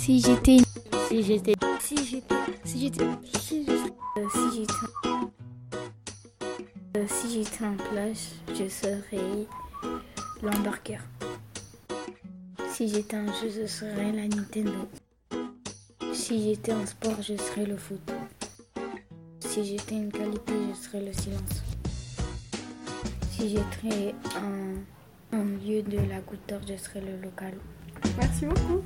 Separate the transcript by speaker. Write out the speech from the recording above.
Speaker 1: Si j'étais
Speaker 2: Si j'étais.
Speaker 1: si j'étais si j'étais si j'étais euh, si j'étais en plage, je serais l'embarqueur. Si j'étais un jeu, je serais la Nintendo. Si j'étais en sport, je serais le foot. Si j'étais une qualité, je serais le silence. Si j'étais un, un lieu de la goutte je serais le local.
Speaker 3: Merci beaucoup.